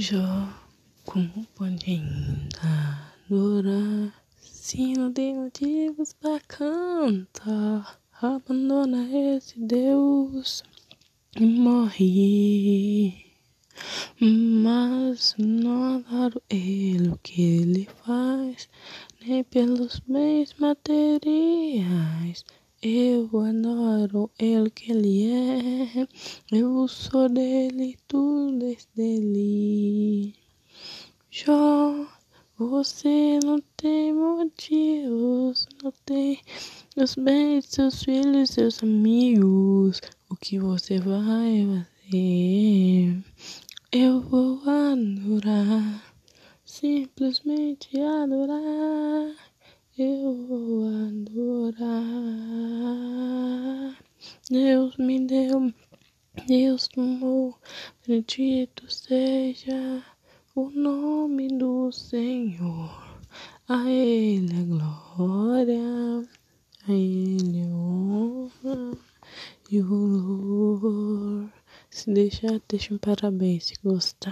Jó, como pode ainda adorar se não tem motivos pra cantar? Abandona esse Deus e morre. Mas não adoro ele o que ele faz, nem pelos bens materiais. Eu adoro ele que ele é, eu sou dele, tudo é dele. Jó, você não tem motivos, não tem os bens, seus filhos, seus amigos. O que você vai fazer? Eu vou adorar, simplesmente adorar. Eu vou adorar. Deus me deu, Deus tomou, bendito seja o nome do Senhor. A Ele a glória, a Ele a honra e o louvor. Se deixar, deixa um parabéns se gostar.